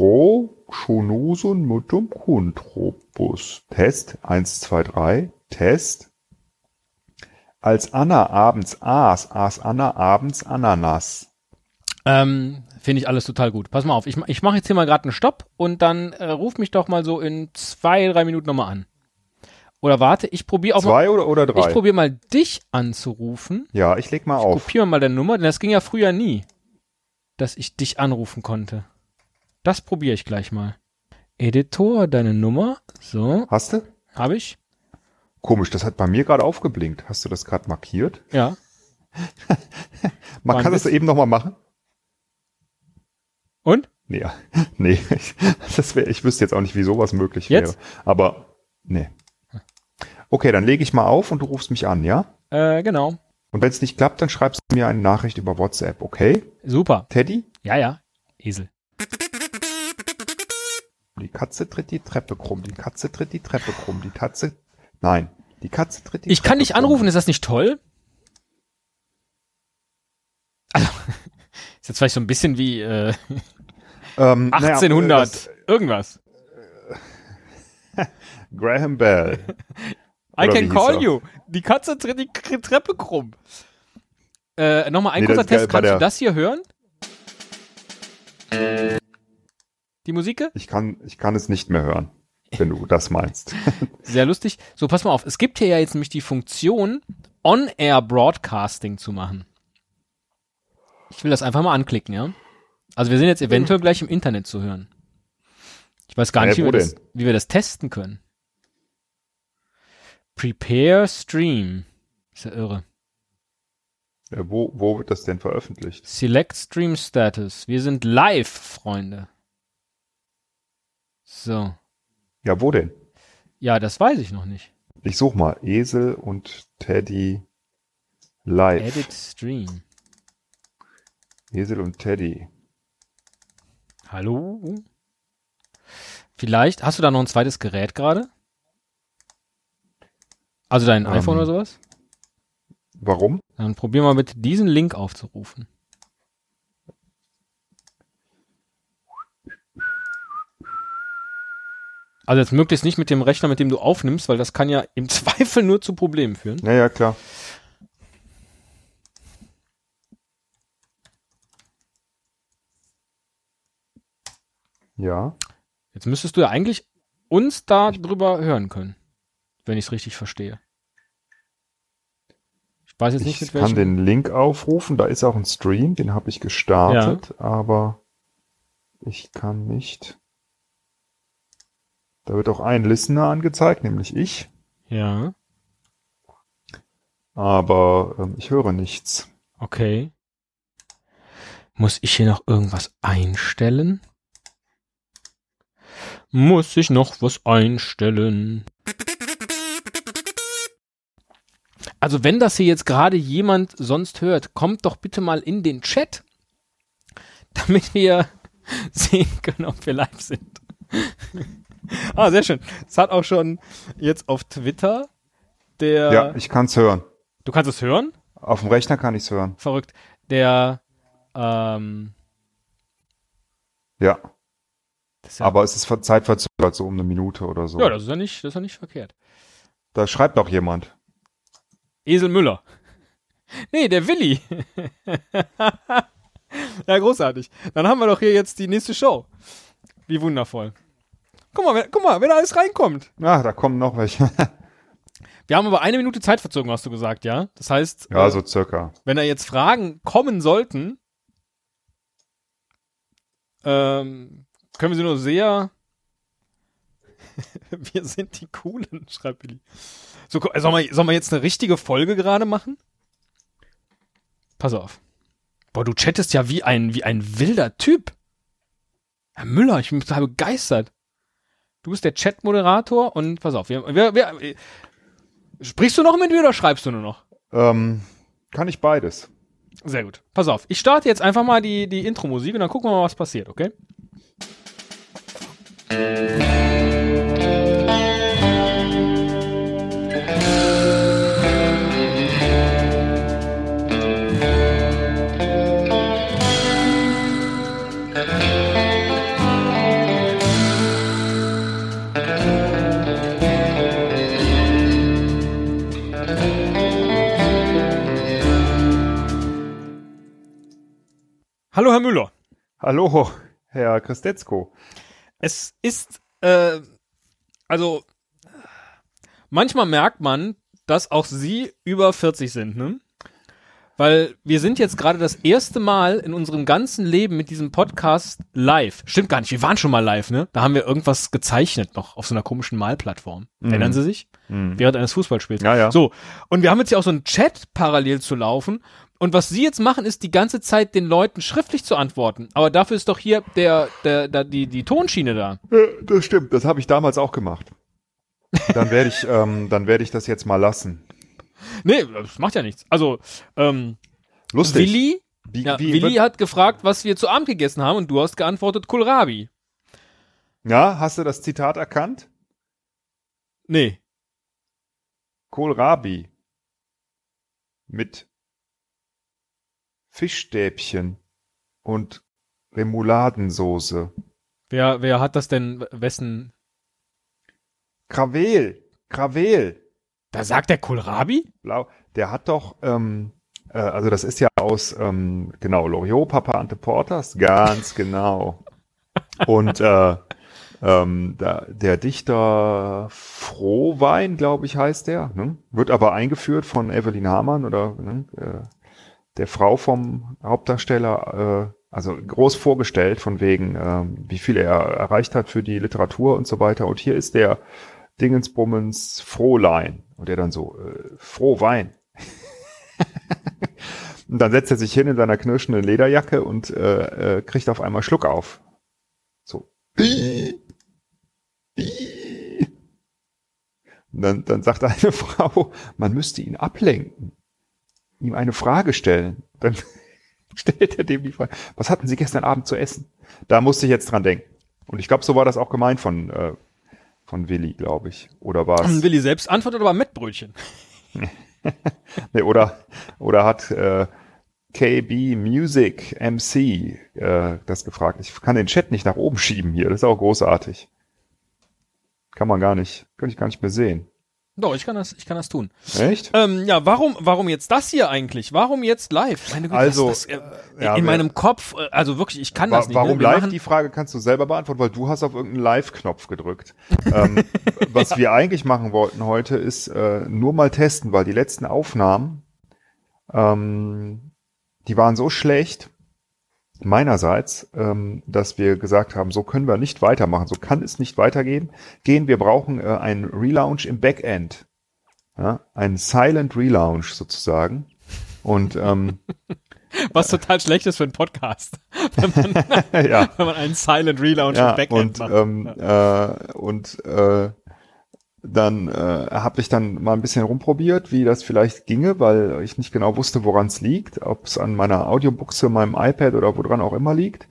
pro Schonusun mutum kuntrobus. Test 1, 2, 3. Test. Als Anna abends aß, aß Anna abends Ananas. Ähm, Finde ich alles total gut. Pass mal auf, ich, ich mache jetzt hier mal gerade einen Stopp und dann äh, ruf mich doch mal so in zwei, drei Minuten nochmal an. Oder warte, ich probiere auch mal, Zwei oder, oder ich drei? probiere mal dich anzurufen. ja, ich leg mal auf. Kopieren wir mal deine Nummer, denn das ging ja früher nie, dass ich dich anrufen konnte. Das probiere ich gleich mal. Editor, deine Nummer. So, Hast du? habe ich. Komisch, das hat bei mir gerade aufgeblinkt. Hast du das gerade markiert? Ja. Man kann das eben nochmal machen? Und? Nee, nee. ich- Das wär, ich wüsste jetzt auch nicht, wie sowas möglich Jetzt? wäre. Aber, nee. Okay, dann lege ich mal auf und du rufst mich an, ja? Äh, genau. Und wenn es nicht klappt, dann schreibst du mir eine Nachricht über WhatsApp, okay? Super. Teddy? Ja, ja. Esel. Die Katze tritt die Treppe krumm, die Katze tritt die Treppe krumm, die Katze. Nein, die Katze tritt die Ich kann Treppe dich anrufen, ist das nicht toll? Also, ist jetzt vielleicht so ein bisschen wie äh, Ähm, naja, 1800 das- irgendwas. Graham Bell. I Oder can call er? you. Die Katze tritt die Treppe krumm. Äh, Nochmal ein Nee, kurzer Test. Kannst du das hier hören? Die Musik? Ich kann, ich kann es nicht mehr hören, wenn du das meinst. Sehr lustig. So, pass mal auf. Es gibt hier ja jetzt nämlich die Funktion, On-Air Broadcasting zu machen. Ich will das einfach mal anklicken, ja? Also wir sind jetzt eventuell gleich im Internet zu hören. Ich weiß gar nicht, wie wir, das, wie wir das testen können. Prepare Stream. Ist ja irre. Ja, wo, wo wird das denn veröffentlicht? Select Stream Status. Wir sind live, Freunde. So. Ja, wo denn? Ja, das weiß ich noch nicht. Ich such mal Esel und Teddy live. Edit Stream. Esel und Teddy. Hallo? Vielleicht, hast du da noch ein zweites Gerät gerade? Also dein Ähm. iPhone oder sowas? Warum? Dann probier mal bitte diesen Link aufzurufen. Also jetzt möglichst nicht mit dem Rechner, mit dem du aufnimmst, weil das kann ja im Zweifel nur zu Problemen führen. Ja, ja, klar. Ja. Jetzt müsstest du ja eigentlich uns da drüber hören können, wenn ich es richtig verstehe. Ich weiß jetzt nicht Ich mit kann welchem. den Link aufrufen, da ist auch ein Stream, den habe ich gestartet, aber ich kann nicht. Da wird auch ein Listener angezeigt, nämlich ich, Ja, aber ähm, ich höre nichts. okay. Muss ich hier noch irgendwas einstellen? Muss ich noch was einstellen? Also wenn das hier jetzt gerade jemand sonst hört, kommt doch bitte mal in den Chat, damit wir sehen können, ob wir live sind. ah, sehr schön. Es hat auch schon jetzt auf Twitter der. Ja, ich kann es hören. du kannst es hören? Auf dem Rechner kann ich es hören. Verrückt. Der. Ähm, Ja, ja, aber es ist ver- zeitverzögert, so um eine Minute oder so. ja, das ist ja nicht, das ist ja nicht verkehrt. Da schreibt doch jemand. Esel Müller. Nee, der Willi. ja, großartig. Dann haben wir doch hier jetzt die nächste Show. Wie wundervoll. Guck mal, wenn, guck mal, wenn alles reinkommt. Ah, da kommen noch welche. Wir haben aber eine Minute Zeit verzogen, hast du gesagt, ja? Das heißt, ja, äh, so circa. wenn da jetzt Fragen kommen sollten, ähm, können wir sie nur sehr. wir sind die Coolen, schreibt Billy. So, sollen wir, sollen wir jetzt eine richtige Folge gerade machen? Pass auf. Boah, du chattest ja wie ein, wie ein wilder Typ. Herr Müller, ich bin total begeistert. Du bist der Chat-Moderator und pass auf, wir, wir, wir, sprichst du noch mit mir oder schreibst du nur noch? Ähm, kann ich beides. Sehr gut. Pass auf. Ich starte jetzt einfach mal die, die Intro-Musik und dann gucken wir mal, was passiert, okay? Hallo, Herr Müller. Hallo, Herr Christetzko. Es ist, äh, also, manchmal merkt man, dass auch Sie über 40 sind, ne? Weil wir sind jetzt gerade das erste Mal in unserem ganzen Leben mit diesem Podcast live. Stimmt gar nicht, wir waren schon mal live, ne? Da haben wir irgendwas gezeichnet noch auf so einer komischen Malplattform. Mhm. Erinnern Sie sich? Mhm. Während eines Fußballspiels. Ja, ja. So, und wir haben jetzt hier auch so einen Chat parallel zu laufen. Und was Sie jetzt machen, ist die ganze Zeit den Leuten schriftlich zu antworten. Aber dafür ist doch hier der, der, der die, die Tonschiene da. Ja, Das stimmt, das habe ich damals auch gemacht. Dann werde ich, ähm, dann werde ich das jetzt mal lassen. Nee, das macht ja nichts. Also, ähm, Lustig. Willi, wie, ja, wie, Willi hat gefragt, was wir zu Abend gegessen haben und du hast geantwortet Kohlrabi. ja, hast du das Zitat erkannt? Nee. Kohlrabi. Mit Fischstäbchen und Remouladensoße. Wer, wer hat das denn, wessen? Krawel. Krawel. Da sagt der Kohlrabi? Blau. Der hat doch, ähm, äh, also das ist ja aus, ähm, genau, Loriot, Papa Ante Portas, ganz genau. Und äh, ähm, da, der Dichter Frohwein, glaube ich, heißt der, ne? wird aber eingeführt von Evelyn Hamann oder ne? äh, der Frau vom Hauptdarsteller, äh, also groß vorgestellt von wegen, ähm, wie viel er erreicht hat für die Literatur und so weiter. Und hier ist der Dingensbummens Frohlein. Und der dann so, äh, Frohwein. und dann setzt er sich hin in seiner knirschenden Lederjacke und äh, äh, kriegt auf einmal Schluck auf. So. Und dann, dann sagt eine Frau, man müsste ihn ablenken, ihm eine Frage stellen. Dann stellt er dem die Frage, was hatten Sie gestern Abend zu essen? Da musste ich jetzt dran denken. Und ich glaube, so war das auch gemeint von, äh, von Willi, glaube ich. Oder war es? Willi selbst antwortet aber mit Brötchen. Nee, oder, oder hat äh, KB Music MC äh, das gefragt. Ich kann den Chat nicht nach oben schieben hier. Das ist auch großartig. Kann man gar nicht, kann ich gar nicht mehr sehen. Doch, ich kann das, ich kann das tun. Echt? Ähm, ja, warum, warum jetzt das hier eigentlich? Warum jetzt live? Meine Güte, Also, das, das, äh, ja, in meinem Kopf, äh, also wirklich, ich kann Wa das nicht. warum ne? Live? Die Frage kannst du selber beantworten, weil du hast auf irgendeinen Live-Knopf gedrückt. ähm, was wir eigentlich machen wollten heute ist äh, nur mal testen, weil die letzten Aufnahmen, ähm, die waren so schlecht meinerseits, ähm, dass wir gesagt haben, so können wir nicht weitermachen, so kann es nicht weitergehen. Gehen, wir brauchen äh, einen Relaunch im Backend, ja, einen Silent Relaunch sozusagen. Und ähm, Was total schlecht ist für einen Podcast. Wenn man, ja. wenn man einen Silent Relaunch ja, im Backend und, macht. ähm, äh, und äh, dann äh, habe ich dann mal ein bisschen rumprobiert, wie das vielleicht ginge, weil ich nicht genau wusste, woran es liegt, ob es an meiner Audiobuchse, meinem iPad oder woran auch immer liegt.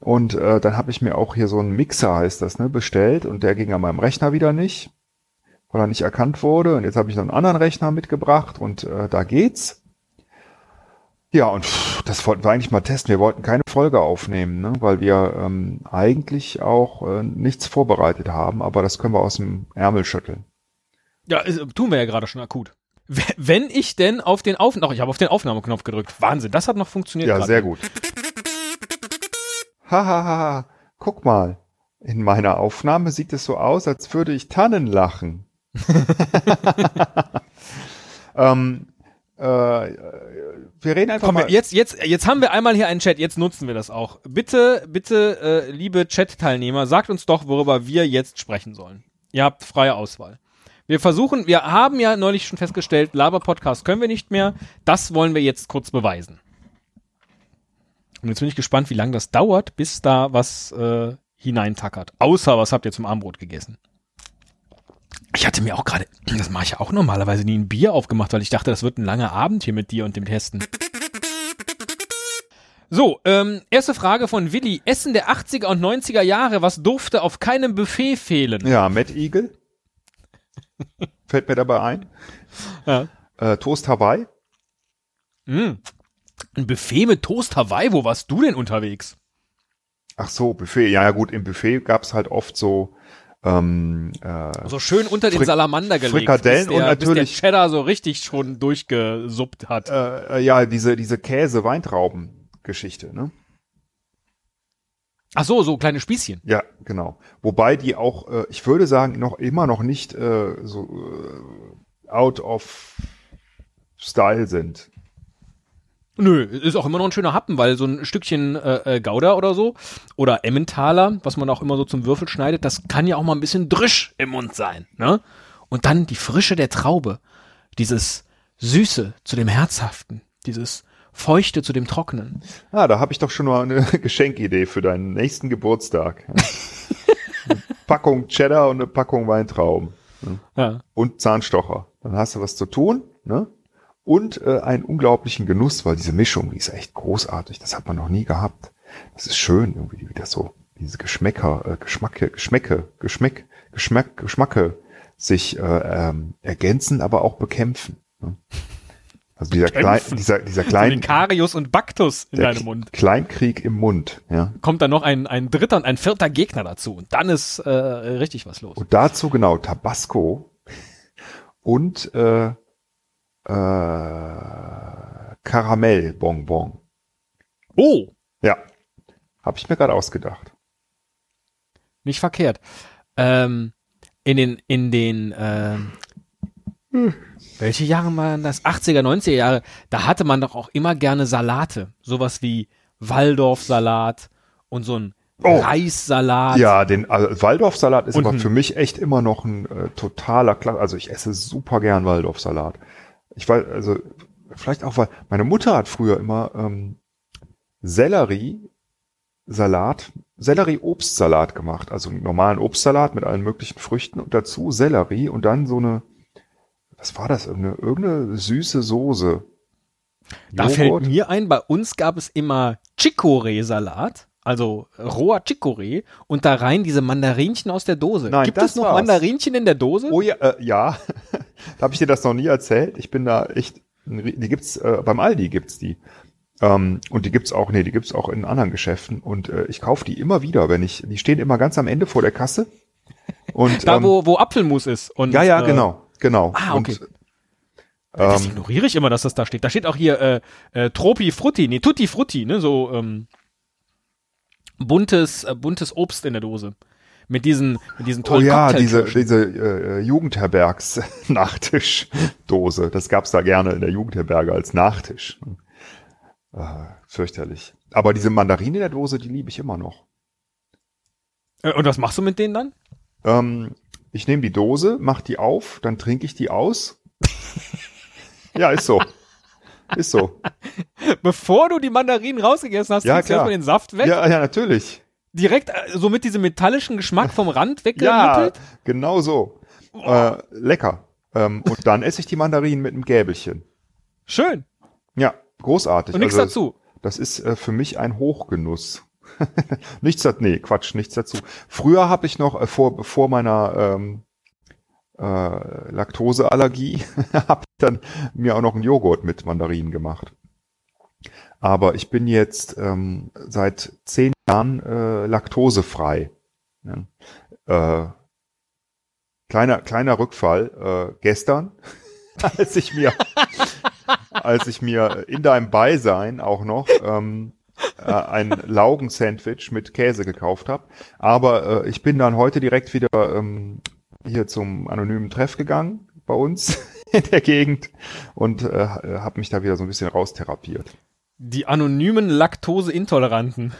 Und äh, dann habe ich mir auch hier so einen Mixer, heißt das, ne, bestellt und der ging an meinem Rechner wieder nicht, weil er nicht erkannt wurde. Und jetzt habe ich noch einen anderen Rechner mitgebracht und äh, da geht's. Ja, und das wollten wir eigentlich mal testen. Wir wollten keine Folge aufnehmen, ne? weil wir ähm, eigentlich auch äh, nichts vorbereitet haben, aber das können wir aus dem Ärmel schütteln. Ja, ist, tun wir ja gerade schon akut. Wenn ich denn auf den Auf, doch, ich habe auf den Aufnahmeknopf gedrückt. Wahnsinn, das hat noch funktioniert. Ja, gerade. sehr gut. Hahaha, guck mal. In meiner Aufnahme sieht es so aus, als würde ich Tannen lachen. ähm, äh, wir reden einfach Komm, mal. jetzt, jetzt, jetzt haben wir einmal hier einen Chat, jetzt nutzen wir das auch. Bitte, bitte, äh, liebe Chat-Teilnehmer, sagt uns doch, worüber wir jetzt sprechen sollen. Ihr habt freie Auswahl. Wir versuchen, wir haben ja neulich schon festgestellt, Laber-Podcast können wir nicht mehr. Das wollen wir jetzt kurz beweisen. Und jetzt bin ich gespannt, wie lange das dauert, bis da was äh, hineintackert. Außer, was habt ihr zum Armbrot gegessen? Ich hatte mir auch gerade, das mache ich ja auch normalerweise nie ein Bier aufgemacht, weil ich dachte, das wird ein langer Abend hier mit dir und dem Testen. So, ähm, erste Frage von Willi. Essen der 80er und 90er Jahre, was durfte auf keinem Buffet fehlen? Ja, Matt Eagle. Fällt mir dabei ein. Ja. Äh, Toast Hawaii. Mm. Ein Buffet mit Toast Hawaii, wo warst du denn unterwegs? Ach so, Buffet. Ja, ja gut, im Buffet gab's halt oft so ähm, äh, So schön unter den Frik- Salamander gelegt. Frikadellen der, und natürlich- Cheddar so richtig schon durchgesuppt hat. äh, äh, ja diese diese Käse Weintrauben Geschichte, ne? Ach so, so kleine Spießchen. Ja, genau. Wobei die auch, äh, ich würde sagen, noch immer noch nicht äh, so äh, out of style sind. Nö, ist auch immer noch ein schöner Happen, weil so ein Stückchen äh, äh, Gouda oder so oder Emmentaler, was man auch immer so zum Würfel schneidet, das kann ja auch mal ein bisschen drisch im Mund sein, ne? Und dann die Frische der Traube, dieses Süße zu dem Herzhaften, dieses Feuchte zu dem Trockenen. Ah, da habe ich doch schon mal eine Geschenkidee für deinen nächsten Geburtstag. eine Packung Cheddar und eine Packung Weintrauben. Ne? Ja. Und Zahnstocher. Dann hast du was zu tun, ne? Und äh, einen unglaublichen Genuss, weil diese Mischung, die ist echt großartig. Das hat man noch nie gehabt. Das ist schön, irgendwie wie das so, diese Geschmäcker, äh, Geschmacke, Geschmäcke, Geschmack, Geschmack, Geschmacke sich äh, ähm, ergänzen, aber auch bekämpfen. Ne? Also dieser, klein, dieser, dieser So klein, den Karius und Baktus in deinem Mund. Kleinkrieg im Mund, ja. Kommt dann noch ein, ein dritter und ein vierter Gegner dazu. Und dann ist äh, richtig was los. Und dazu genau Tabasco und äh, äh, Karamellbonbon. Oh, Ja, habe ich mir gerade ausgedacht. nicht verkehrt. Ähm, in den, in den, ähm, welche Jahre waren das? 80er, 90er Jahre, da hatte man doch auch immer gerne Salate. Sowas wie Waldorfsalat und so ein Oh. Reissalat. Ja, den also Waldorfsalat ist Und aber für mich echt immer noch ein äh, totaler Klasse. Also ich esse super gern Waldorfsalat. Ich weiß, also vielleicht auch, weil meine Mutter hat früher immer ähm, Sellerie Salat, Sellerie-Obstsalat gemacht. Also einen normalen Obstsalat mit allen möglichen Früchten und dazu Sellerie und dann so eine, was war das? Irgendeine, irgendeine süße Soße. Da fällt mir ein, bei uns gab es immer Chicorée-Salat, also roher Chicorée und da rein diese Mandarinchen aus der Dose. Nein, Gibt es noch war's. Mandarinchen in der Dose? Oh ja, äh, ja. da habe ich dir das noch nie erzählt. Ich bin da echt, die gibt's äh, beim Aldi gibt's die. Ähm, und die gibt's auch, nee, die gibt's auch in anderen Geschäften. Und äh, ich kaufe die immer wieder, wenn ich, die stehen immer ganz am Ende vor der Kasse. Und da, ähm, wo, wo Apfelmus ist. Und, ja, ja, äh, genau, genau. Ah, okay. Und, Das ähm, ignoriere ich immer, dass das da steht. Da steht auch hier äh, äh, Tropi Frutti, nee, Tutti Frutti, ne, so ähm, buntes, äh, buntes Obst in der Dose. Mit diesen, mit diesen oh tollen ja, diese, diese äh, Jugendherbergs-Nachtischdose. Das gab's da gerne in der Jugendherberge als Nachtisch. Äh, fürchterlich. Aber diese Mandarine in der Dose, die liebe ich immer noch. Äh, Und was machst du mit denen dann? Ähm, ich nehme die Dose, mach die auf, dann trinke ich die aus. ja, ist so. Ist so. Bevor du die Mandarinen rausgegessen hast, Ja, trinkst du erstmal den Saft weg. Ja, ja, natürlich. Direkt äh, so mit diesem metallischen Geschmack vom Rand Ja, weggelüttelt. genau so. Äh, lecker. Ähm, und dann esse ich die Mandarinen mit einem Gäbelchen. Schön. Ja, großartig. Und nichts Also, dazu. Das ist äh, für mich ein Hochgenuss. nichts dazu, nee, Quatsch, nichts dazu. Früher habe ich noch, äh, vor, vor meiner ähm, äh, Laktoseallergie, habe ich dann mir auch noch einen Joghurt mit Mandarinen gemacht. Aber ich bin jetzt ähm, seit zehn Jahren äh, laktosefrei. Ja. Äh, kleiner, kleiner Rückfall. Äh, gestern, als ich mir als ich mir in deinem Beisein auch noch ähm, äh, ein Laugensandwich mit Käse gekauft habe. Aber äh, ich bin dann heute direkt wieder ähm, hier zum anonymen Treff gegangen bei uns in der Gegend und äh, habe mich da wieder so ein bisschen raustherapiert. Die anonymen Laktoseintoleranten.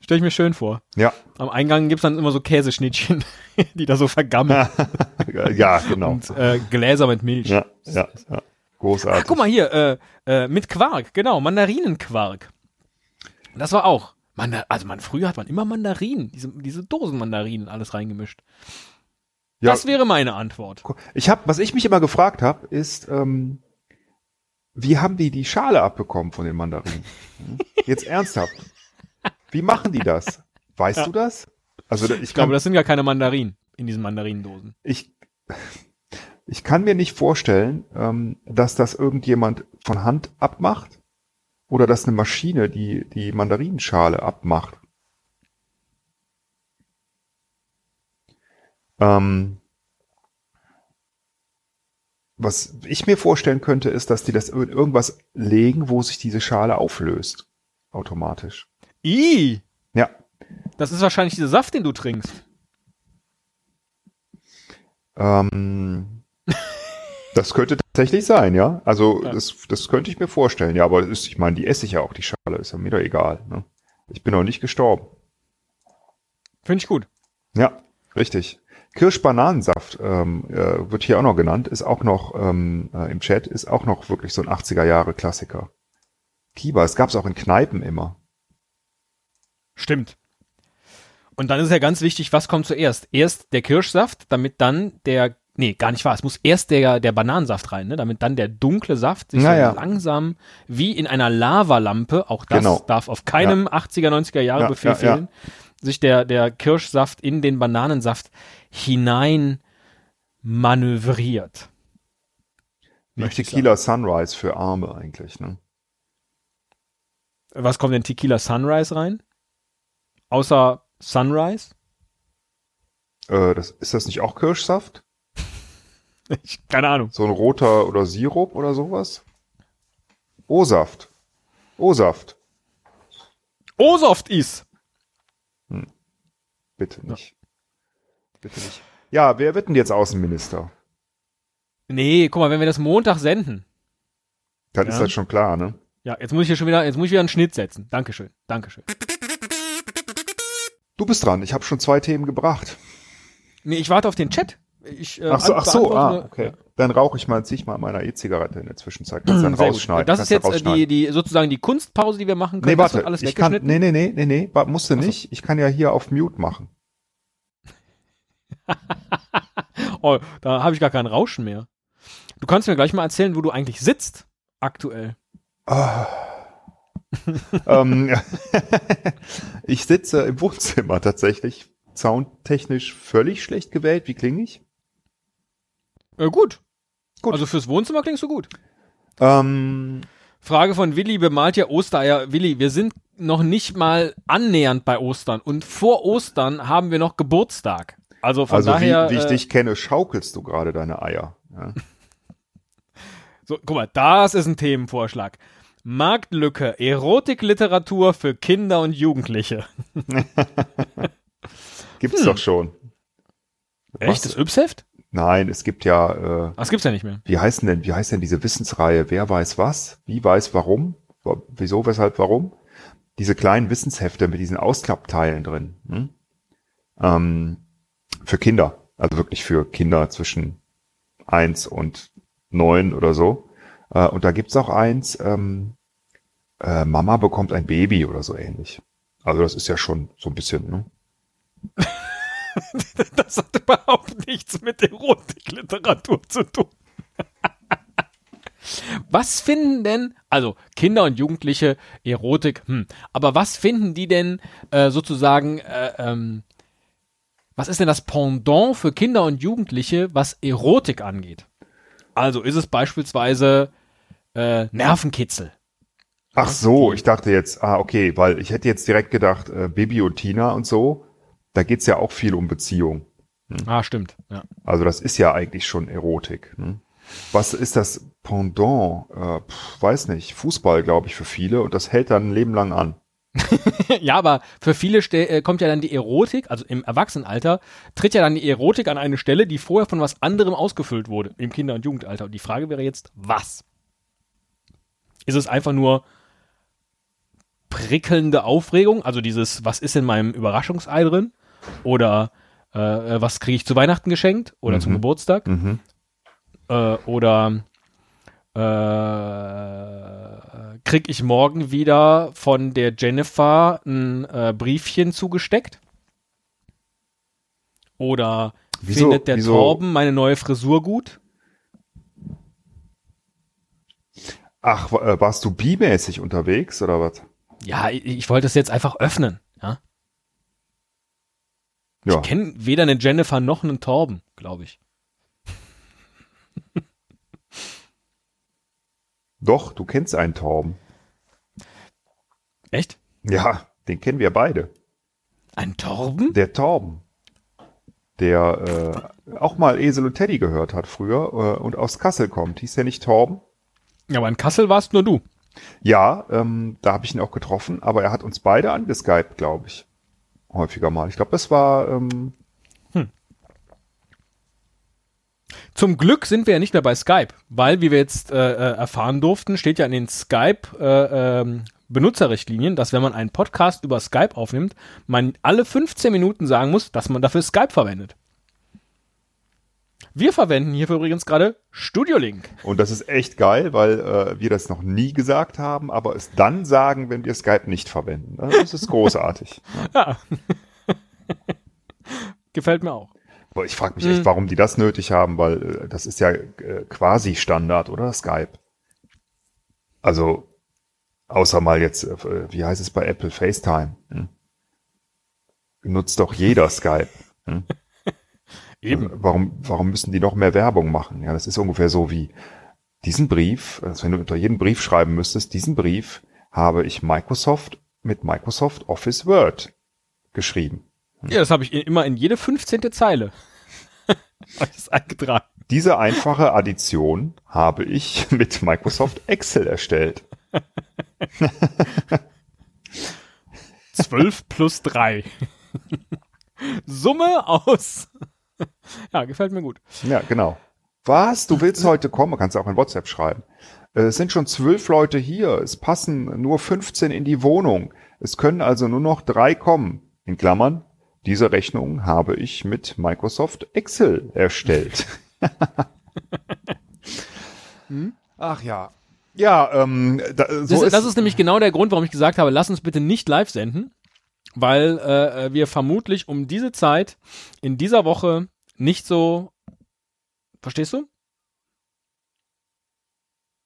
Stell ich mir schön vor. Ja, Am Eingang gibt's dann immer so Käseschnittchen, die da so vergammeln. ja, genau. Und äh, Gläser mit Milch. Ja, ja, ja. Großartig. Ach, guck mal hier, äh, äh, mit Quark, genau, Mandarinenquark. Das war auch. Manda also man, früher hat man immer Mandarinen, diese, diese Dosenmandarinen alles reingemischt. Ja. Das wäre meine Antwort. Ich habe, was ich mich immer gefragt habe, ist, ähm, wie haben die die Schale abbekommen von den Mandarinen? Jetzt ernsthaft. Wie machen die das? Weißt du das? Also ich, Ich glaube, das sind ja keine Mandarinen in diesen Mandarinendosen. ich, ich kann mir nicht vorstellen, ähm, dass das irgendjemand von Hand abmacht oder dass eine Maschine die die Mandarinenschale abmacht. Ähm, was ich mir vorstellen könnte, ist, dass die das in irgendwas legen, wo sich diese Schale auflöst. Automatisch. I, Ja. das ist wahrscheinlich dieser Saft, den du trinkst. Ähm, das könnte tatsächlich sein, ja. Also Ja. Das, das könnte ich mir vorstellen. Ja, aber das ist, ich meine, die esse ich ja auch, die Schale. Ist ja mir doch egal. Ne? Ich bin noch nicht gestorben. Finde ich gut. Ja, richtig. Kirschbananensaft ähm, äh, wird hier auch noch genannt, ist auch noch ähm, äh, im Chat, ist auch noch wirklich so ein 80er Jahre Klassiker. Kiba, es gab's auch in Kneipen immer. Stimmt. Und dann ist ja ganz wichtig, was kommt zuerst? Erst der Kirschsaft, damit dann der, nee, gar nicht wahr, es muss erst der, der Bananensaft rein, ne? damit dann der dunkle Saft sich Naja. so langsam wie in einer Lavalampe, auch das Genau. darf auf keinem 80er, 90er Jahre Ja, Befehl ja, ja. Sich der, der Kirschsaft in den Bananensaft hinein manövriert. Wie Tequila Sunrise für Arme eigentlich. Ne? Was kommt denn Tequila Sunrise rein? Außer Sunrise? Äh, das, ist das nicht auch Kirschsaft? Ich, keine Ahnung. So ein roter oder Sirup oder sowas? O-Saft. O-Saft. Osoft ist. Bitte nicht. Bitte nicht. Ja, wer wird denn jetzt Außenminister? Nee, guck mal, wenn wir das Montag senden. Dann Ja. ist das schon klar, ne? Ja, jetzt muss ich hier schon wieder, jetzt muss ich wieder einen Schnitt setzen. Dankeschön, Dankeschön. Du bist dran. Ich habe schon zwei Themen gebracht. Nee, ich warte auf den Chat. Ich, äh, Ach so, ach so, ah, okay. Dann rauche ich mal, zieh ich mal meiner E-Zigarette in der Zwischenzeit. Kannst dann Sehr gut. rausschneiden. Das ist jetzt äh, die, die, sozusagen die Kunstpause, die wir machen können. Nee, warte. alles ich kann, nee, nee, nee, nee, nee, musst du nicht. Ich kann ja hier auf Mute machen. Oh, da habe ich gar kein Rauschen mehr. Du kannst mir gleich mal erzählen, wo du eigentlich sitzt, aktuell. Ah. ähm, ich sitze im Wohnzimmer tatsächlich. Soundtechnisch völlig schlecht gewählt. Wie klinge ich? Äh, gut. Gut. Also fürs Wohnzimmer klingst du gut. Ähm, Frage von Willi, bemalt ja Ostereier. Willi, wir sind noch nicht mal annähernd bei Ostern und vor Ostern haben wir noch Geburtstag. Also von also daher. wie, wie ich äh, dich kenne, schaukelst du gerade deine Eier. Ja. So, guck mal, das ist ein Themenvorschlag. Marktlücke, Erotikliteratur für Kinder und Jugendliche. Gibt's Hm. doch schon. Echt? Das Yps-Heft? Nein, es gibt ja, äh, Das gibt's ja nicht mehr. wie heißt denn, wie heißt denn diese Wissensreihe? Wer weiß was? Wie weiß warum? Wa- Wieso, weshalb, warum? Diese kleinen Wissenshefte mit diesen Ausklappteilen drin. Hm? Ähm, für Kinder. Also wirklich für Kinder zwischen eins und neun oder so. Äh, und da gibt's auch eins, ähm, äh, Mama bekommt ein Baby oder so ähnlich. Also das ist ja schon so ein bisschen, ne? Das hat überhaupt nichts mit Erotikliteratur zu tun. Was finden denn, also Kinder und Jugendliche, Erotik, hm, aber was finden die denn äh, sozusagen, äh, ähm, was ist denn das Pendant für Kinder und Jugendliche, was Erotik angeht? Also ist es beispielsweise äh, Nervenkitzel. Ach so, ich dachte jetzt, ah, okay, weil ich hätte jetzt direkt gedacht, äh, Bibi und Tina und so, da geht's ja auch viel um Beziehung. Ah, stimmt. Ja. Also das ist ja eigentlich schon Erotik. Ne? Was ist das Pendant? Äh, pf, weiß nicht. Fußball, glaube ich, für viele und das hält dann ein Leben lang an. ja, aber für viele äh, kommt ja dann die Erotik, also im Erwachsenenalter, tritt ja dann die Erotik an eine Stelle, die vorher von was anderem ausgefüllt wurde, im Kinder- und Jugendalter. Und die Frage wäre jetzt, was? Ist es einfach nur prickelnde Aufregung, also dieses, was ist in meinem Überraschungsei drin? Oder äh, was kriege ich zu Weihnachten geschenkt? Oder zum Mhm. Geburtstag? Mhm. äh, oder äh, krieg ich morgen wieder von der Jennifer ein äh, Briefchen zugesteckt? Oder Wieso- findet der wieso- Torben meine neue Frisur gut? Ach, äh, warst du bimäßig unterwegs oder was? Ja, ich, ich wollte es jetzt einfach öffnen. Ja? Ja. Ich kenne weder eine Jennifer noch einen Torben, glaube ich. Doch, du kennst einen Torben. Echt? Ja, den kennen wir beide. Ein Torben? Der Torben. Der äh, auch mal Esel und Teddy gehört hat früher äh, und aus Kassel kommt. Hieß der nicht Torben? Ja, aber in Kassel warst nur du. Ja, ähm, da habe ich ihn auch getroffen, aber er hat uns beide angeskypt, glaube ich. Häufiger mal. Ich glaube, das war ähm, Zum Glück sind wir ja nicht mehr bei Skype, weil, wie wir jetzt äh, äh, erfahren durften, steht ja in den Skype äh, ähm, Benutzerrichtlinien, dass wenn man einen Podcast über Skype aufnimmt, man alle 15 Minuten sagen muss, dass man dafür Skype verwendet. Wir verwenden hierfür übrigens gerade Studio Link. Und das ist echt geil, weil äh, wir das noch nie gesagt haben, aber es dann sagen, wenn wir Skype nicht verwenden. Das ist großartig. Ja. Gefällt mir auch. Aber ich frage mich echt, warum die das nötig haben, weil äh, das ist ja äh, quasi Standard, oder? Skype. Also, außer mal jetzt, äh, wie heißt es bei Apple, FaceTime. Hm? Nutzt doch jeder Skype. Hm? Eben. Warum, warum müssen die noch mehr Werbung machen? Ja, das ist ungefähr so wie diesen Brief, also wenn du unter jeden Brief schreiben müsstest, diesen Brief habe ich Microsoft mit Microsoft Office Word geschrieben. Ja, das habe ich immer in jede 15. Zeile. Eingetragen. Diese einfache Addition habe ich mit Microsoft Excel erstellt. 12 plus 3. Summe aus. ja, gefällt mir gut. Ja, genau. Was? Du willst heute kommen? Kannst du auch in WhatsApp schreiben. Äh, Es sind schon zwölf Leute hier. Es passen nur 15 in die Wohnung. Es können also nur noch drei kommen. In Klammern. Diese Rechnung habe ich mit Microsoft Excel erstellt. Ach ja. Ja, ähm, da, so Das, ist, das ist nämlich genau der Grund, warum ich gesagt habe, lass uns bitte nicht live senden, weil äh, wir vermutlich um diese Zeit in dieser Woche nicht so. Verstehst du?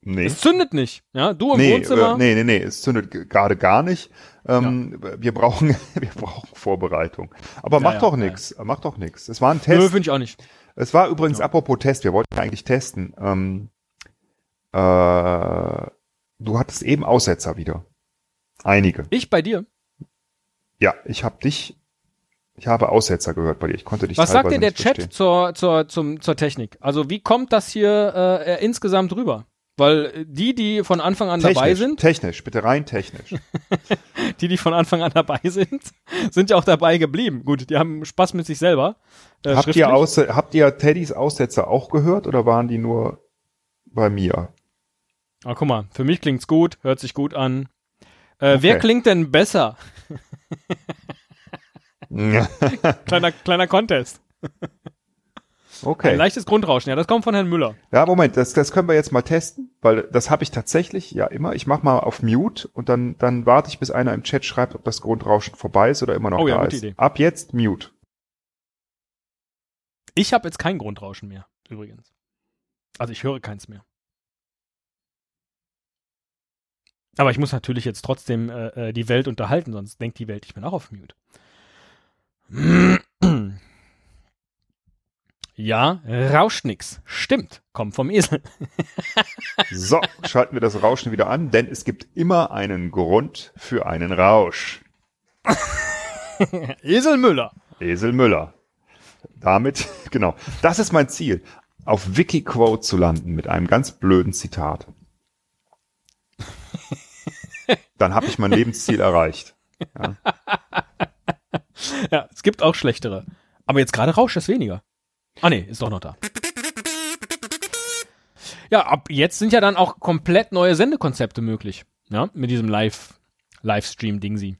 nee. Es zündet nicht. Ja, du im Nee, Wohnzimmer. äh, nee, nee, nee, es zündet gerade gar nicht. Ähm, Wir brauchen, wir brauchen Vorbereitung. Aber macht ja, doch ja. nix, macht doch nix. Es war ein Nö, Test. finde ich auch nicht. Es war übrigens, apropos Test, wir wollten eigentlich testen. Ähm, äh, du hattest eben Aussetzer wieder. Einige. Ich bei dir. Ja, ich habe dich, ich habe Aussetzer gehört bei dir. Ich konnte dich Was sagt denn der Chat verstehen. zur, zur, zum, zur Technik? Also wie kommt das hier äh, insgesamt rüber? Weil äh, die, die von Anfang an dabei Technisch, sind, technisch, bitte rein technisch. die, die von Anfang an dabei sind, sind ja auch dabei geblieben. Gut, die haben Spaß mit sich selber. Äh, habt, ihr Aus, habt ihr Teddys Aussetzer auch gehört oder waren die nur bei mir? Ah, guck mal, für mich klingt's gut, hört sich gut an. Äh, Wer Okay. klingt denn besser? Kleiner, kleiner Contest. Ein Okay. leichtes Grundrauschen, ja, das kommt von Herrn Müller. Ja, Moment, das, das können wir jetzt mal testen, weil das habe ich tatsächlich ja immer. Ich mache mal auf Mute und dann, dann warte ich, bis einer im Chat schreibt, ob das Grundrauschen vorbei ist oder immer noch Oh ja, da gute ist. Idee. Ab jetzt Mute. Ich habe jetzt kein Grundrauschen mehr, übrigens. Also ich höre keins mehr. Aber ich muss natürlich jetzt trotzdem äh, äh, die Welt unterhalten, sonst denkt die Welt, ich bin auch auf Mute. Ja, rauscht nix. Stimmt, kommt vom Esel. So, schalten wir das Rauschen wieder an, denn es gibt immer einen Grund für einen Rausch. Esel Müller. Esel Müller. Damit, genau. Das ist mein Ziel, auf Wikiquote zu landen mit einem ganz blöden Zitat. Dann habe ich mein Lebensziel erreicht. Ja, es gibt auch schlechtere. Aber jetzt gerade rauscht es weniger. Ah nee, ist doch noch da. Ja, ab jetzt sind ja dann auch komplett neue Sendekonzepte möglich. Ja, mit diesem Live Livestream-Dingsi.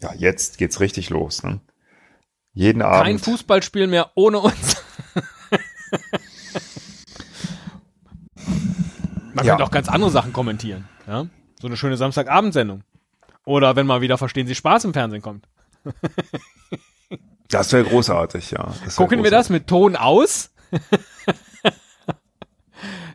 Ja, jetzt geht's richtig los. Ne? Jeden Kein Abend. Fußballspiel mehr ohne uns. Man Ja. könnte auch ganz andere Sachen kommentieren. Ja? So eine schöne Samstagabendsendung. Oder wenn mal wieder Verstehen Sie Spaß im Fernsehen kommt. Das wäre großartig, ja. Das Gucken wir das mit Ton aus?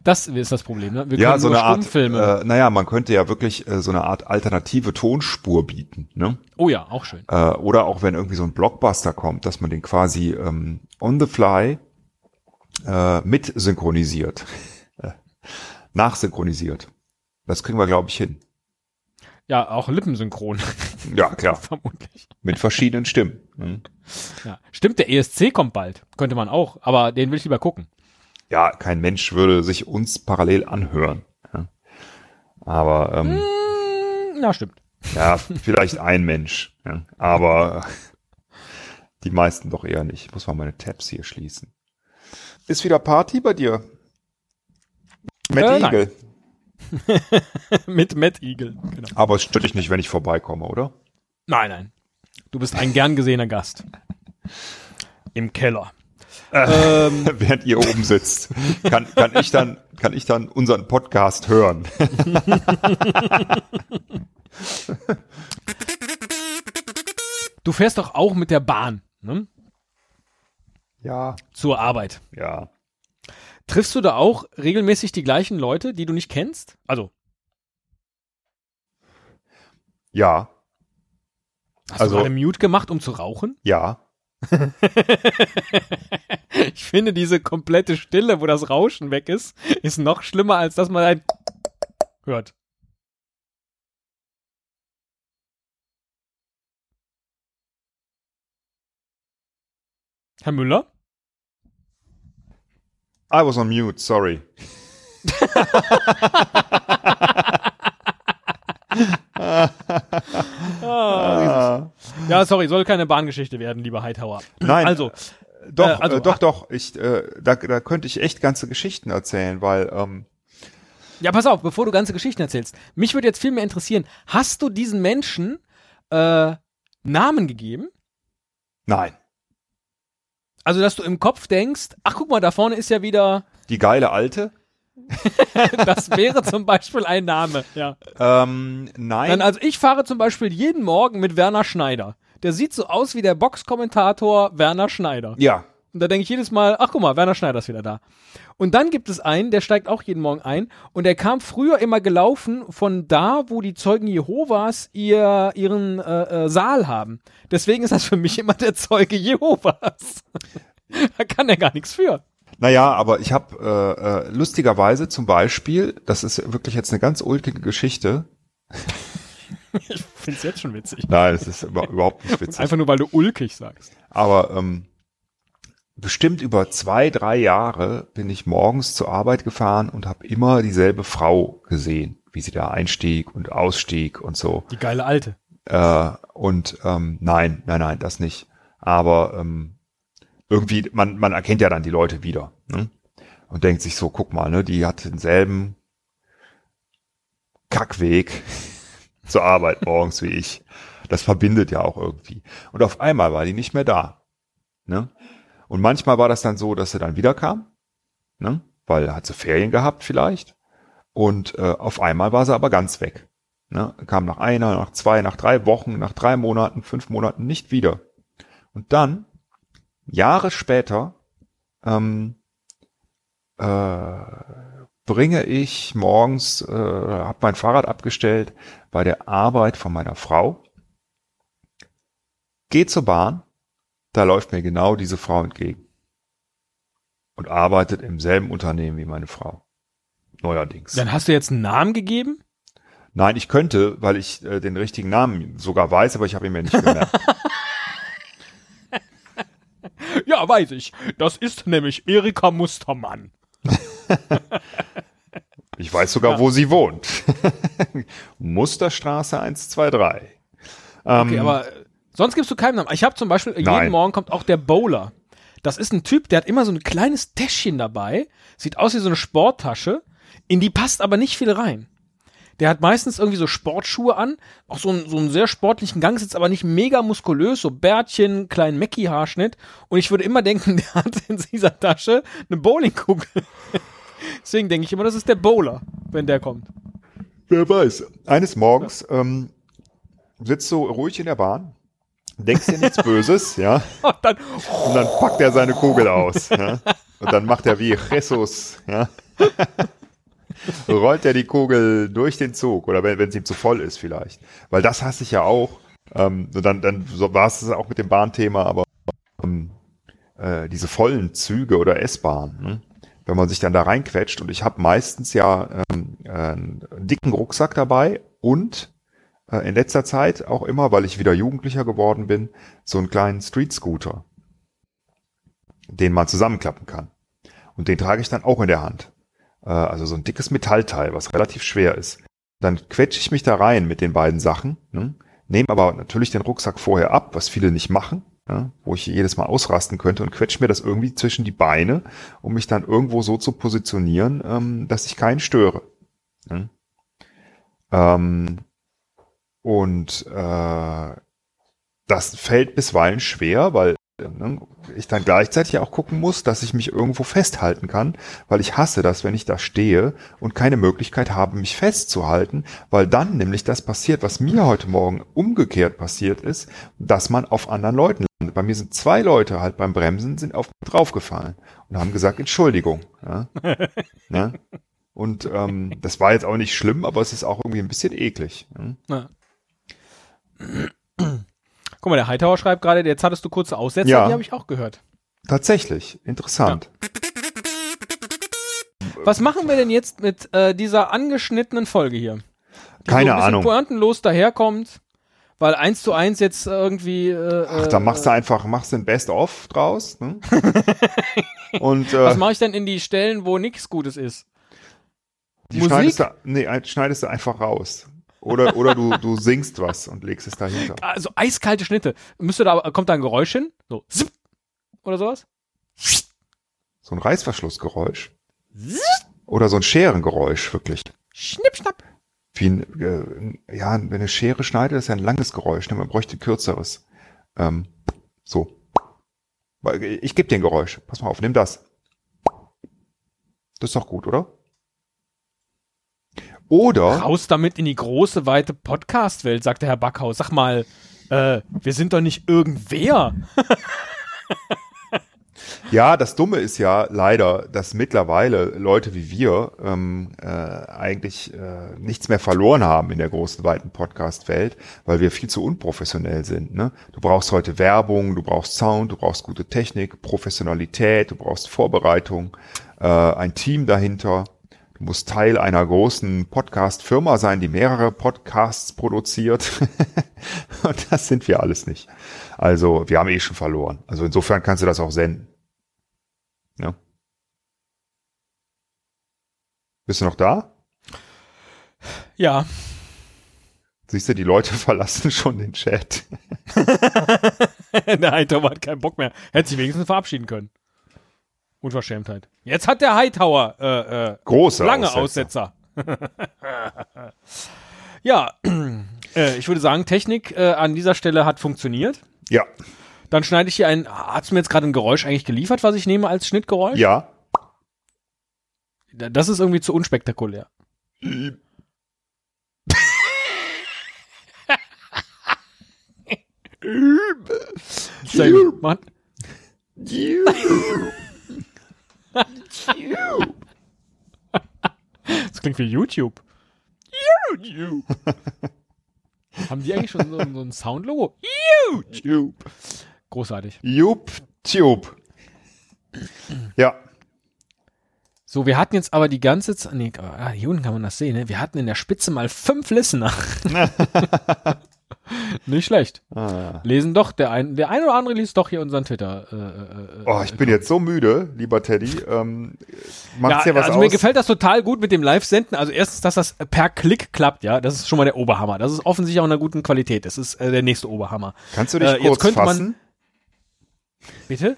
das ist das Problem, ne? Wir Ja, können so eine Art, äh, naja, man könnte ja wirklich äh, so eine Art alternative Tonspur bieten, ne? oh ja, auch schön. Äh, oder auch wenn irgendwie so ein Blockbuster kommt, dass man den quasi ähm, on the fly äh, mit synchronisiert, nachsynchronisiert. Das kriegen wir, glaube ich, hin. Ja, auch lippensynchron, Ja, klar, vermutlich. mit verschiedenen Stimmen. ne? Ja. Stimmt, der ESC kommt bald. Könnte man auch, aber den will ich lieber gucken. Ja, kein Mensch würde sich uns parallel anhören. Ja. Aber ähm, Hm, na, stimmt. ja, vielleicht ein Mensch. Ja. Aber die meisten doch eher nicht. Ich muss mal meine Tabs hier schließen. Ist wieder Party bei dir? Matt Äh, nein. Mit Matt Eagle. Genau. Aber es stört dich nicht, wenn ich vorbeikomme, oder? Nein, nein. Du bist ein gern gesehener Gast. Im Keller. ähm, Während ihr oben sitzt, kann, kann ich dann, kann ich dann unseren Podcast hören. du fährst doch auch mit der Bahn ne? Ja, zur Arbeit. ja. Triffst du da auch regelmäßig die gleichen Leute, die du nicht kennst? Also, Ja, hast Also- du gerade Mute gemacht, um zu rauchen? ja. Ich finde diese komplette Stille, wo das Rauschen weg ist, ist noch schlimmer, als dass man ein hört. Herr Müller? I was on mute, sorry. Ah, ja, sorry, soll keine Bahngeschichte werden, lieber Hightower. Nein, Also, doch, äh, also- äh, doch, doch. Ich, äh, da, da könnte ich echt ganze Geschichten erzählen, weil ähm, ja, pass auf, bevor du ganze Geschichten erzählst. Mich würde jetzt viel mehr interessieren, hast du diesen Menschen äh, Namen gegeben? nein, Also, dass du im Kopf denkst, ach guck mal, da vorne ist ja wieder, die geile alte. das wäre zum Beispiel ein Name, ja. Ähm, nein, Dann, also ich fahre zum Beispiel jeden Morgen mit Werner Schneider. Der sieht so aus wie der Boxkommentator Werner Schneider. ja, Und da denke ich jedes Mal, ach guck mal, Werner Schneider ist wieder da. Und dann gibt es einen, der steigt auch jeden Morgen ein und der kam früher immer gelaufen von da, wo die Zeugen Jehovas ihr, ihren äh, äh, Saal haben. Deswegen ist das für mich immer der Zeuge Jehovas. da kann er gar nichts für. Naja, aber ich habe äh, äh, lustigerweise zum Beispiel, das ist wirklich jetzt eine ganz ulkige Geschichte. Ich finde es jetzt schon witzig. Nein, es ist über, überhaupt nicht witzig. Einfach nur, weil du ulkig sagst. Aber ähm, bestimmt über zwei, drei Jahre bin ich morgens zur Arbeit gefahren und habe immer dieselbe Frau gesehen, wie sie da einstieg und ausstieg und so. Die geile Alte. Äh, und ähm, nein, nein, nein, das nicht. Aber ähm, irgendwie, man, man erkennt ja dann die Leute wieder. Ne? Und denkt sich so, guck mal, ne, die hat denselben Kackweg zur Arbeit morgens wie ich. Das verbindet ja auch irgendwie. Und auf einmal war die nicht mehr da. Ne? Und manchmal war das dann so, dass sie dann wieder kam, ne? weil hat sie Ferien gehabt vielleicht. Und äh, auf einmal war sie aber ganz weg. Ne? Kam nach einer, nach zwei, nach drei Wochen, nach drei Monaten, fünf Monaten nicht wieder. Und dann, Jahre später, ähm, äh, bringe ich morgens, äh, habe mein Fahrrad abgestellt bei der Arbeit von meiner Frau, gehe zur Bahn, da läuft mir genau diese Frau entgegen und arbeitet im selben Unternehmen wie meine Frau. Neuerdings. Dann hast du jetzt einen Namen gegeben? Nein, ich könnte, weil ich äh, den richtigen Namen sogar weiß, aber ich habe ihn mir nicht gemerkt. Ja, weiß ich. Das ist nämlich Erika Mustermann. Ich weiß sogar, Ja. wo sie wohnt. Musterstraße 123. Ähm, Okay, aber äh, sonst gibst du keinen Namen. Ich habe zum Beispiel, jeden Nein. Morgen kommt auch der Bowler. Das ist ein Typ, der hat immer so ein kleines Täschchen dabei, sieht aus wie so eine Sporttasche, in die passt aber nicht viel rein. Der hat meistens irgendwie so Sportschuhe an, auch so, einen- so einen sehr sportlichen Gang, sitzt aber nicht mega muskulös, so Bärtchen, kleinen Mackie-Haarschnitt. Und ich würde immer denken, der hat in dieser Tasche eine Bowlingkugel. Deswegen denke ich immer, das ist der Bowler, wenn der kommt. Wer weiß. Eines Morgens ähm, sitzt du ruhig in der Bahn, denkst dir nichts Böses, ja, Und dann, und dann packt er seine Kugel aus. Ja, und dann macht er wie Jesus, ja. Rollt er die Kugel durch den Zug oder wenn es ihm zu voll ist vielleicht. Weil das hasse ich ja auch. Ähm, und dann dann so war es auch mit dem Bahnthema, aber ähm, äh, diese vollen Züge oder S-Bahn, ne? wenn man sich dann da reinquetscht und ich habe meistens ja ähm, äh, einen dicken Rucksack dabei und äh, in letzter Zeit auch immer, weil ich wieder Jugendlicher geworden bin, so einen kleinen Street-Scooter, den man zusammenklappen kann. Und den trage ich dann auch in der Hand. Äh, also so ein dickes Metallteil, was relativ schwer ist. Dann quetsche ich mich da rein mit den beiden Sachen, ne? nehme aber natürlich den Rucksack vorher ab, was viele nicht machen, ja, wo ich jedes Mal ausrasten könnte und quetsche mir das irgendwie zwischen die Beine, um mich dann irgendwo so zu positionieren, ähm, dass ich keinen störe. Ne? Ähm, und äh, das fällt bisweilen schwer, weil ne, ich dann gleichzeitig auch gucken muss, dass ich mich irgendwo festhalten kann, weil ich hasse das, wenn ich da stehe und keine Möglichkeit habe, mich festzuhalten, weil dann nämlich das passiert, was mir heute Morgen umgekehrt passiert ist, dass man auf anderen Leuten landet. Bei mir sind zwei Leute halt beim Bremsen sind auf draufgefallen und haben gesagt Entschuldigung. Ja? ja? Und ähm, das war jetzt auch nicht schlimm, aber es ist auch irgendwie ein bisschen eklig. Ja? Guck mal, der Hightower schreibt gerade, jetzt hattest du kurze Aussätze, Ja. die habe ich auch gehört. Tatsächlich, interessant. Was machen wir denn jetzt mit äh, dieser angeschnittenen Folge hier? Die Keine so ein Ahnung. pointenlos daherkommt, weil eins zu eins jetzt irgendwie. Äh, Ach, da machst du einfach, machst du ein Best-of draus. Ne? Und Was äh, mache ich denn in die Stellen, wo nichts Gutes ist? die Musik? schneidest du, nee, schneidest du einfach raus. Oder, oder du, du singst was und legst es dahinter. Also eiskalte Schnitte. Müsste da, kommt da ein Geräusch hin? So, zipp, oder sowas? So ein Reißverschlussgeräusch. Oder so ein Scherengeräusch, wirklich. Schnipp, schnapp. Wie ein, äh, ja, wenn eine Schere schneidet, ist ja ein langes Geräusch. Ne? Man bräuchte kürzeres. Ähm, so. Ich gebe dir ein Geräusch. Pass mal auf, nimm das. Das ist doch gut, oder? Oder, Raus damit in die große, weite Podcast-Welt, sagte Herr Backhaus. Sag mal, äh, wir sind doch nicht irgendwer. ja, das Dumme ist ja leider, dass mittlerweile Leute wie wir ähm, äh, eigentlich äh, nichts mehr verloren haben in der großen, weiten Podcast-Welt, weil wir viel zu unprofessionell sind. Ne? Du brauchst heute Werbung, du brauchst Sound, du brauchst gute Technik, Professionalität, du brauchst Vorbereitung, äh, ein Team dahinter. Du musst Teil einer großen Podcast-Firma sein, die mehrere Podcasts produziert. Und das sind wir alles nicht. Also wir haben eh schon verloren. Also insofern kannst du das auch senden. Ja. Bist du noch da? Ja. Siehst du, die Leute verlassen schon den Chat. der Hightower hat keinen Bock mehr. Hätte sich wenigstens verabschieden können. Unverschämtheit. Jetzt hat der Hightower äh, äh, Große lange Aussetzer. Aussetzer. ja, äh, ich würde sagen, Technik äh, an dieser Stelle hat funktioniert. Ja, Dann schneide ich hier ein. Hat's mir jetzt gerade ein Geräusch eigentlich geliefert, was ich nehme als Schnittgeräusch? ja. Das ist irgendwie zu unspektakulär. Sehr gut. Mann. Das klingt wie YouTube. YouTube. Haben die eigentlich schon so, so ein Soundlogo? YouTube. Großartig. YouTube. Ja, So, wir hatten jetzt aber die ganze Zeit, nee, ah, hier unten kann man das sehen, ne? Wir hatten in der Spitze mal fünf Listener. Nicht schlecht. Ah. Lesen doch, der ein, der ein oder andere liest doch hier unseren Twitter. Äh, äh, äh, Oh, ich bin jetzt so müde, lieber Teddy. Ähm, macht's ja, ja was also aus? mir gefällt das total gut mit dem Live-Senden. Also erstens, dass das per Klick klappt, ja, das ist schon mal der Oberhammer. Das ist offensichtlich auch in einer guten Qualität. Das ist äh, der nächste Oberhammer. Kannst du dich äh, jetzt kurz könnte man- fassen? Bitte?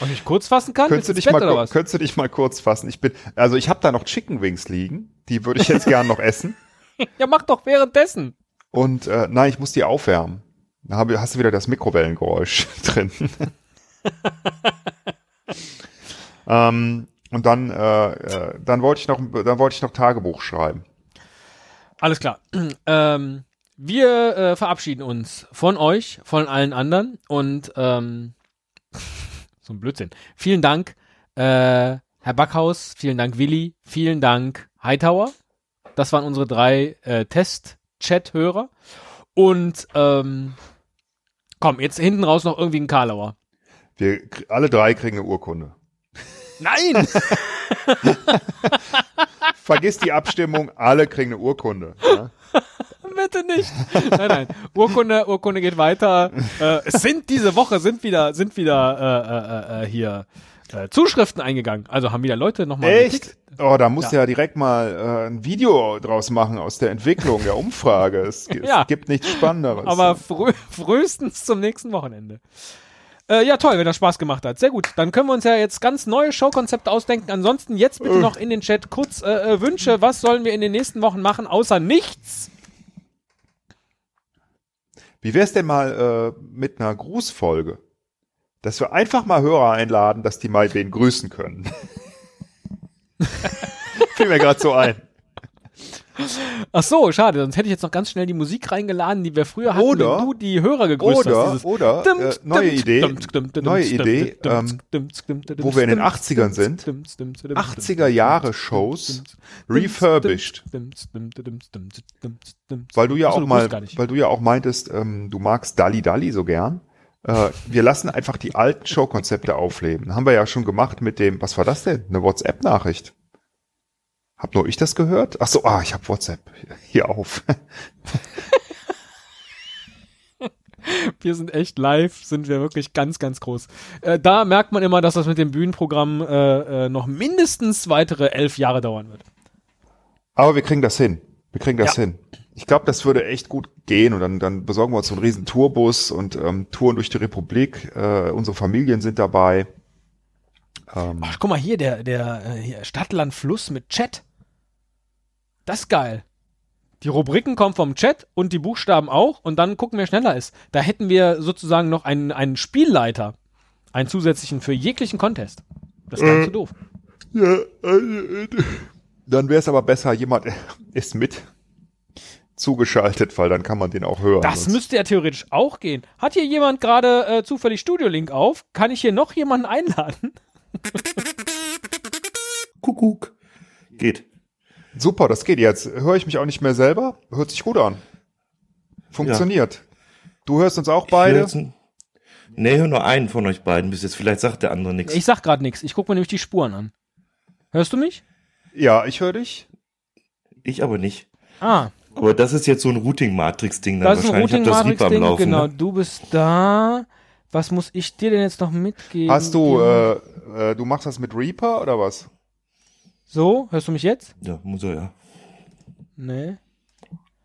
Ob ich kurz fassen kann? Könntest du, dich Bett mal, oder ku- was? könntest du dich mal kurz fassen? Ich bin, also ich habe da noch Chicken Wings liegen. Die würde ich jetzt gern noch essen. Ja, mach doch währenddessen. Und äh, nein, ich muss die aufwärmen. Da habe, hast du wieder das Mikrowellengeräusch drin. ähm, und dann, äh, äh, dann wollte ich noch, dann wollte ich noch Tagebuch schreiben. Alles klar. Ähm, wir äh, verabschieden uns von euch, von allen anderen und ähm, so ein Blödsinn. Vielen Dank, äh, Herr Backhaus, vielen Dank, Willi, vielen Dank, Hightower. Das waren unsere drei äh, Test-Chat-Hörer. Und ähm, komm, jetzt hinten raus noch irgendwie ein Karlauer. Wir alle drei kriegen eine Urkunde. Nein! Vergiss die Abstimmung, alle kriegen eine Urkunde. Ja? Bitte nicht. Nein, nein. Urkunde, Urkunde geht weiter. Äh, es sind diese Woche sind wieder, sind wieder äh, äh, äh, hier äh, Zuschriften eingegangen. Also haben wieder Leute nochmal. Echt? Oh, da musst du ja direkt mal äh, ein Video draus machen aus der Entwicklung der Umfrage. Es, es Ja. gibt nichts Spannenderes. Aber früh, frühestens zum nächsten Wochenende. Äh, ja, toll, wenn das Spaß gemacht hat. Sehr gut. Dann können wir uns ja jetzt ganz neue Showkonzepte ausdenken. Ansonsten jetzt bitte noch in den Chat kurz äh, äh, Wünsche. Was sollen wir in den nächsten Wochen machen, außer nichts? Wie wär's denn mal äh, mit einer Grußfolge? Dass wir einfach mal Hörer einladen, dass die mal wen grüßen können. Fiel mir gerade so ein. Ach so, schade. Sonst hätte ich jetzt noch ganz schnell die Musik reingeladen, die wir früher hatten, Oder- wenn du die Hörer gegrüßt Oder, hast. Oder äh, neue Idee, neue Idee, ähm, wo wir in den dimt, 80ern sind. dimt, dimt, dimt, dimt, 80er Jahre Shows refurbished. Weil du ja auch mal, weil du ja auch meintest, ähm, du magst Dalli Dalli so gern. Äh, wir lassen einfach die alten Showkonzepte aufleben. Haben wir ja schon gemacht mit dem, was war das denn? Eine WhatsApp-Nachricht. Hab nur ich das gehört? Ach so, ah, ich hab WhatsApp hier auf. Wir sind echt live, sind wir wirklich ganz, ganz groß. Äh, da merkt man immer, dass das mit dem Bühnenprogramm äh, äh, noch mindestens weitere elf Jahre dauern wird. Aber wir kriegen das hin. Wir kriegen das Ja. hin. Ich glaube, das würde echt gut gehen und dann, dann besorgen wir uns so einen riesen Tourbus und ähm, touren durch die Republik. Äh, unsere Familien sind dabei. Ähm, Ach, guck mal hier, der, der äh, hier, Stadtland Fluss mit Chat. Das ist geil. Die Rubriken kommen vom Chat und die Buchstaben auch und dann gucken, wer schneller ist. Da hätten wir sozusagen noch einen, einen Spielleiter, einen zusätzlichen für jeglichen Contest. Das ist gar nicht so doof. Ja, äh, dann wäre es aber besser, jemand ist mit zugeschaltet, weil dann kann man den auch hören. Das müsste ja theoretisch auch gehen. Hat hier jemand gerade äh, zufällig Studio-Link auf? Kann ich hier noch jemanden einladen? Kuckuck. Geht. Super, das geht jetzt. Höre ich mich auch nicht mehr selber? Hört sich gut an. Funktioniert. Du hörst uns auch beide? Nee, hör nur einen von euch beiden bis jetzt. Vielleicht sagt der andere nichts. Ich sag gerade nichts. Ich gucke mir nämlich die Spuren an. Hörst du mich? Ja, ich höre dich. Ich aber nicht. Ah, Aber das ist jetzt so ein Routing-Matrix-Ding. dann das ist ein wahrscheinlich. Ich hab das Reaper am. Laufen, Genau, Ne? du bist da. Was muss ich dir denn jetzt noch mitgeben? Hast du, äh, äh, du machst das mit Reaper oder was? So, hörst du mich jetzt? Ja, muss er ja. Nee.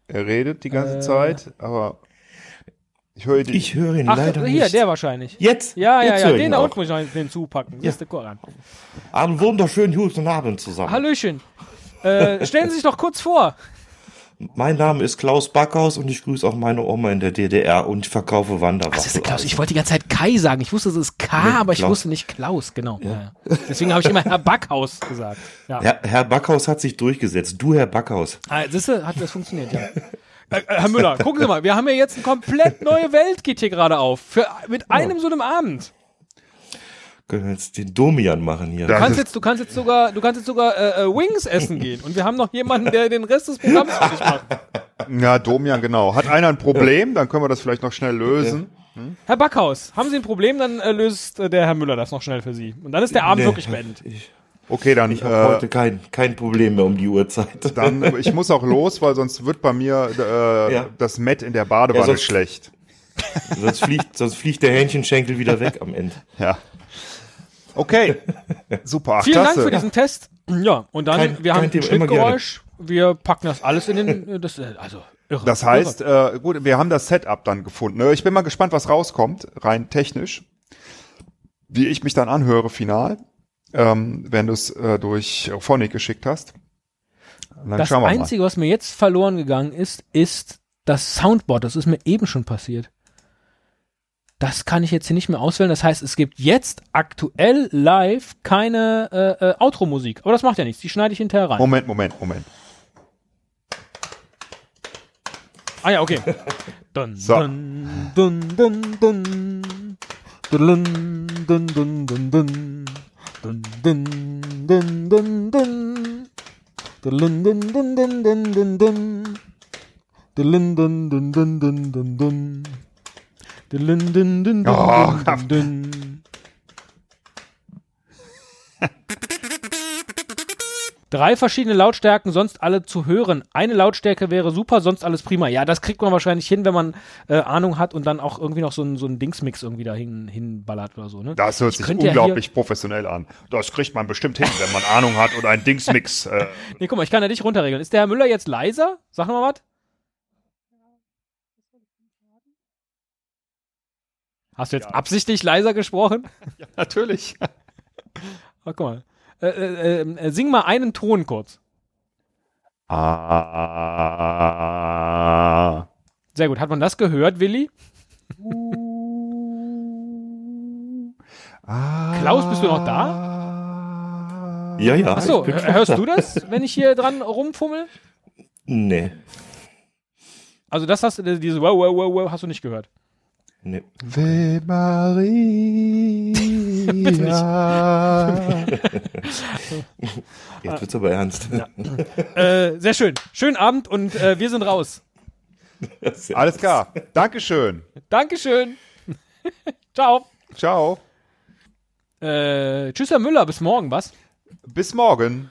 Er redet die ganze Äh. Zeit, aber ich höre dich. Ich höre ihn Ach, leider hier, nicht. der wahrscheinlich. Jetzt? Ja, ja, Jetzt ja, den ihn da auch. unten muss ich den zupacken. Hier ist der Koran. Einen wunderschönen guten Abend zusammen. Hallöchen. Äh, stellen Sie sich doch kurz vor. Mein Name ist Klaus Backhaus und ich grüße auch meine Oma in der DDR und ich verkaufe Wanderwaffen. Was ist denn Klaus? Ich wollte die ganze Zeit Kai sagen. Ich wusste, es ist K, Nee, aber ich Klaus. wusste nicht Klaus. Genau. Ja. Ja. Deswegen habe ich immer Herr Backhaus gesagt. Ja. Herr, Herr Backhaus hat sich durchgesetzt. Du, Herr Backhaus. Ah, siehste, hat das funktioniert, ja. Äh, äh, Herr Müller, gucken Sie mal, wir haben ja jetzt eine komplett neue Welt, geht hier gerade auf. Für, mit einem so einem Abend. Können wir jetzt den Domian machen hier. Du kannst jetzt, du kannst jetzt sogar, du kannst jetzt sogar äh, äh, Wings essen gehen. Und wir haben noch jemanden, der den Rest des Programms für dich macht. Ja, Domian, genau. Hat einer ein Problem, dann können wir das vielleicht noch schnell lösen. Herr Backhaus, haben Sie ein Problem, dann äh, löst äh, der Herr Müller das noch schnell für Sie. Und dann ist der Abend Nee, wirklich beendet. Ich, Okay, dann, ich habe äh, heute kein, kein Problem mehr um die Uhrzeit. dann, ich muss auch los, weil sonst wird bei mir äh, Ja. das Met in der Badewanne Ja, sonst- schlecht. sonst, fliegt, sonst fliegt der Hähnchenschenkel wieder weg am Ende. Ja. Okay. Super. Vielen klasse. Dank für diesen Test. Ja, und dann, Kein- wir haben ein Schnittgeräusch. Wir packen das alles in den, äh, das, äh, also, irre. Das heißt, äh, gut, wir haben das Setup dann gefunden. Ich bin mal gespannt, was rauskommt, rein technisch. Wie ich mich dann anhöre, final, ähm, wenn du es äh, durch Phonic geschickt hast. Das Einzige, was mir jetzt verloren gegangen ist, ist das Soundboard. Das ist mir eben schon passiert. Das kann ich jetzt hier nicht mehr auswählen. Das heißt, es gibt jetzt aktuell live keine äh, äh, Outro-Musik. Aber das macht ja nichts. Die schneide ich hinterher rein. Moment, Moment, Moment. Ah ja, okay. Dun, So. dun, dun, dun, dun. Dun, dun, dun, dun, dun. Dun, dun, dun, dun, dun. Dun, dun, dun, dun, dun, dun, dun. Dun, dun, dun, dun, dun, dun, dun. Dun, dun, dun, dun, Oh, dun, dun, dun. Drei verschiedene Lautstärken, sonst alle zu hören. Eine Lautstärke wäre super, sonst alles prima. Ja, das kriegt man wahrscheinlich hin, wenn man äh, Ahnung hat und dann auch irgendwie noch so ein, so ein Dingsmix irgendwie da hin, hinballert oder so. Ne? Das hört Ich sich könnte ja unglaublich professionell an. Das kriegt man bestimmt hin, wenn man Ahnung hat oder einen Dingsmix. Äh, Nee, guck mal, ich kann ja dich runterregeln. Ist der Herr Müller jetzt leiser? Sag mal was. Hast du jetzt Ja. absichtlich leiser gesprochen? ja, natürlich. Oh, guck mal. Äh, äh, äh, sing mal einen Ton kurz. Ah. Sehr gut. Hat man das gehört, Willi? Klaus, bist du noch da? Ja, ja. Achso, hörst du das, wenn ich hier dran rumfummel? Nee. Also das hast du, diese wow, wow, wow, wow, hast du nicht gehört. Nee. Ve Maria. Jetzt wird's aber ernst. Äh, sehr schön. Schönen Abend und äh, wir sind raus. Alles klar. Dankeschön. Dankeschön. Ciao. Ciao. Äh, tschüss, Herr Müller. Bis morgen, was? Bis morgen.